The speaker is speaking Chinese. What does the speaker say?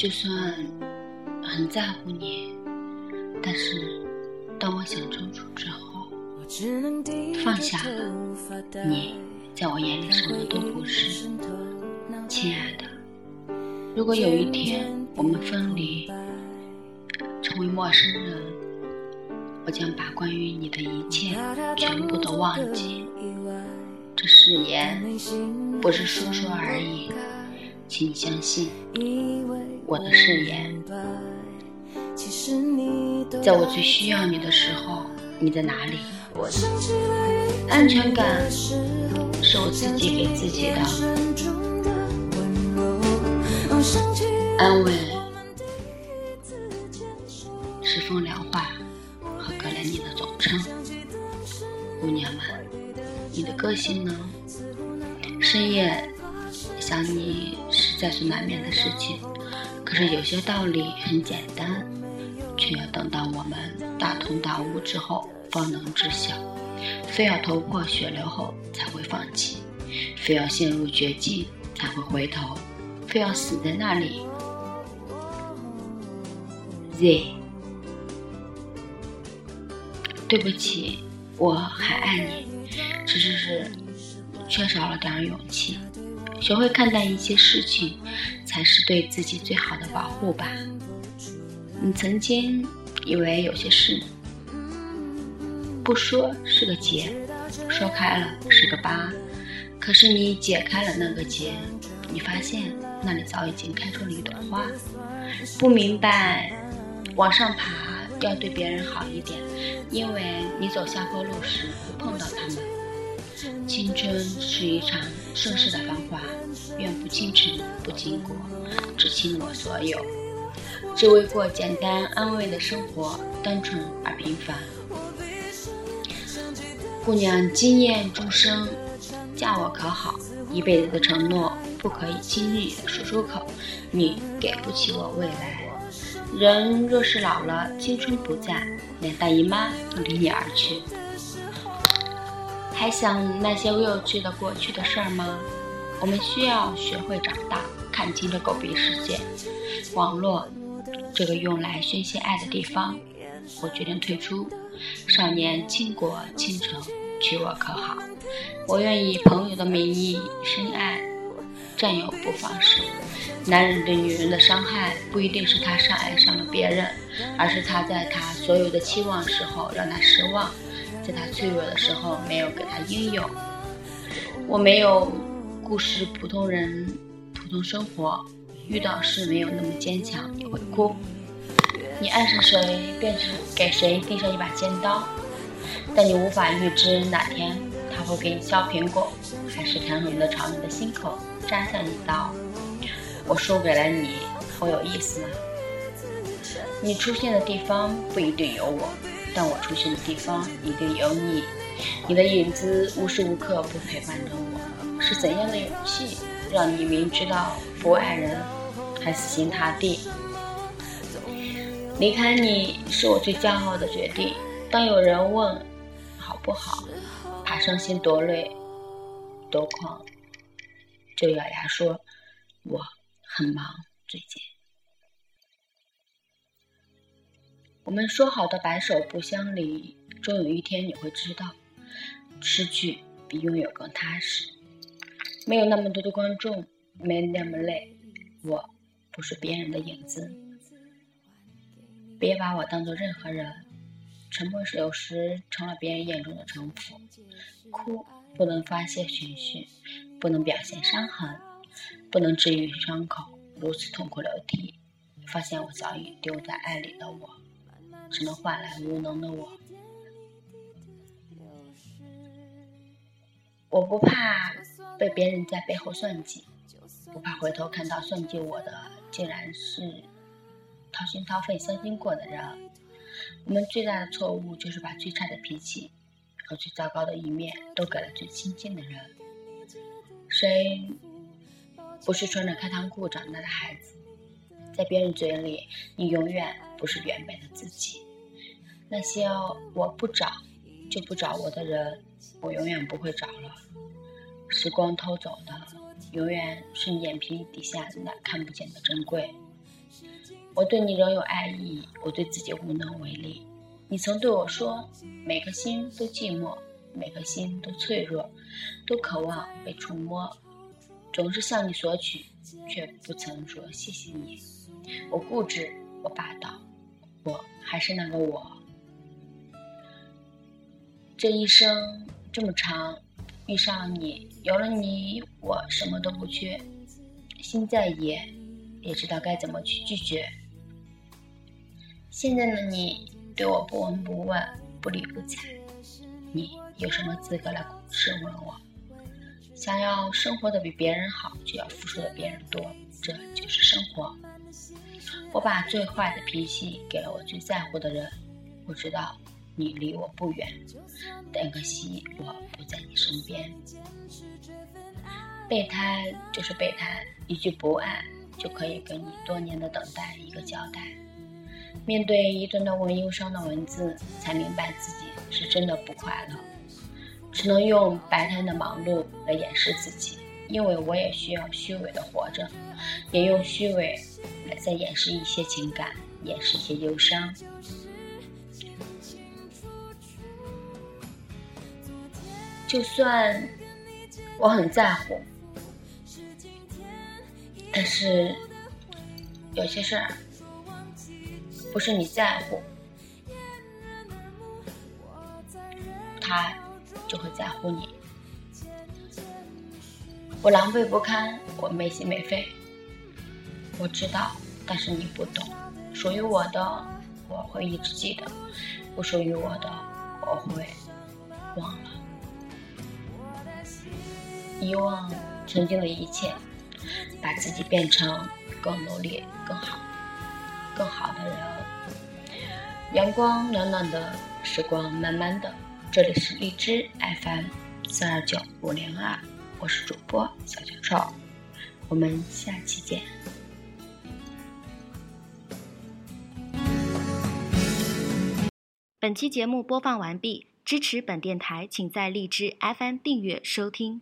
就算很在乎你，但是当我想清楚之后，放下了你，在我眼里什么都不是。亲爱的，如果有一天我们分离，成为陌生人，我将把关于你的一切全部都忘记。这誓言不是说说而已，请你相信我的誓言。在我最需要你的时候，你在哪里？安全感是我自己给自己的，安慰是风凉话和格莱尼的总称。姑娘们，你的个性呢？深夜想你是在所难免的事情，可是有些道理很简单，却要等到我们大通大悟之后方能知晓。非要头破血流后才会放弃，非要陷入绝境才会回头，非要死在那里。Z，对不起，我还爱你，只是是缺少了点勇气。学会看待一些事情，才是对自己最好的保护吧。你曾经以为有些事。不说是个结，说开了是个疤。可是你解开了那个结，你发现那里早已经开出了一朵花。不明白，往上爬要对别人好一点，因为你走下坡路时会碰到他们。青春是一场盛世的繁华，愿不倾城不倾国，只倾我所有，只为过简单安慰的生活，单纯而平凡。姑娘惊艳众生，嫁我可好？一辈子的承诺不可以轻易的说出口。你给不起我未来。人若是老了，青春不在，连大姨妈都离你而去。还想那些幼稚的过去的事儿吗？我们需要学会长大，看清这狗逼世界。网络，这个用来宣泄爱的地方。我决定退出。少年倾国倾城，娶我可好？我愿以朋友的名义深爱，占有不放肆。男人对女人的伤害，不一定是他深爱上了别人，而是他在他所有的期望时候让他失望，在他脆弱的时候没有给他应有。我没有故事，普通人普通生活，遇到事没有那么坚强，也会哭。你爱上谁，便是给谁递上一把尖刀，但你无法预知哪天他会给你削苹果，还是甜美的朝你的心口扎下一刀。我输给了你，我有意思吗？你出现的地方不一定有我，但我出现的地方一定有你。你的影子无时无刻不陪伴着我，是怎样的勇气，让你明知道不爱人，还死心塌地？离开你是我最骄傲的决定。当有人问好不好，怕伤心夺泪夺眶，就咬牙说我很忙，最近。我们说好的白首不相离，终有一天你会知道，失去比拥有更踏实。没有那么多的观众，没那么累，我不是别人的影子。别把我当做任何人，沉默是有时成了别人眼中的城府。哭不能发泄情绪，不能表现伤痕，不能治愈伤口，如此痛哭流涕。发现我早已丢在爱里的我，只能换来无能的我。我不怕被别人在背后算计，不怕回头看到算计我的竟然是。掏心掏肺相信过的人，我们最大的错误就是把最差的脾气和最糟糕的一面都给了最亲近的人。谁不是穿着开裆裤长大的孩子？在别人嘴里，你永远不是原本的自己。那些我不找就不找我的人，我永远不会找了。时光偷走的，永远是你眼皮底下那看不见的珍贵。我对你仍有爱意，我对自己无能为力。你曾对我说：“每颗心都寂寞，每颗心都脆弱，都渴望被触摸。”总是向你索取，却不曾说谢谢你。我固执，我霸道，我还是那个我。这一生这么长，遇上你，有了你，我什么都不缺。心再野，也知道该怎么去拒绝。现在的你对我不闻不问、不理不睬，你有什么资格来质问我？想要生活的比别人好，就要付出的比别人多，这就是生活。我把最坏的脾气给了我最在乎的人，我知道你离我不远，但可惜我不在你身边。备胎就是备胎，一句不爱就可以给你多年的等待一个交代。面对一段段文忧伤的文字，才明白自己是真的不快乐，只能用白天的忙碌来掩饰自己，因为我也需要虚伪的活着，也用虚伪来再掩饰一些情感，掩饰一些忧伤。就算我很在乎。但是有些事儿不是你在乎，他就会在乎你。我狼狈不堪，我没心没肺，我知道，但是你不懂。属于我的，我会一直记得；不属于我的，我会忘了。遗忘曾经的一切。把自己变成更努力、更好、更好的人。阳光暖暖的，时光慢慢的。这里是荔枝 FM 四二九五零二，我是主播小小臭，我们下期见。本期节目播放完毕，支持本电台，请在荔枝 FM 订阅收听。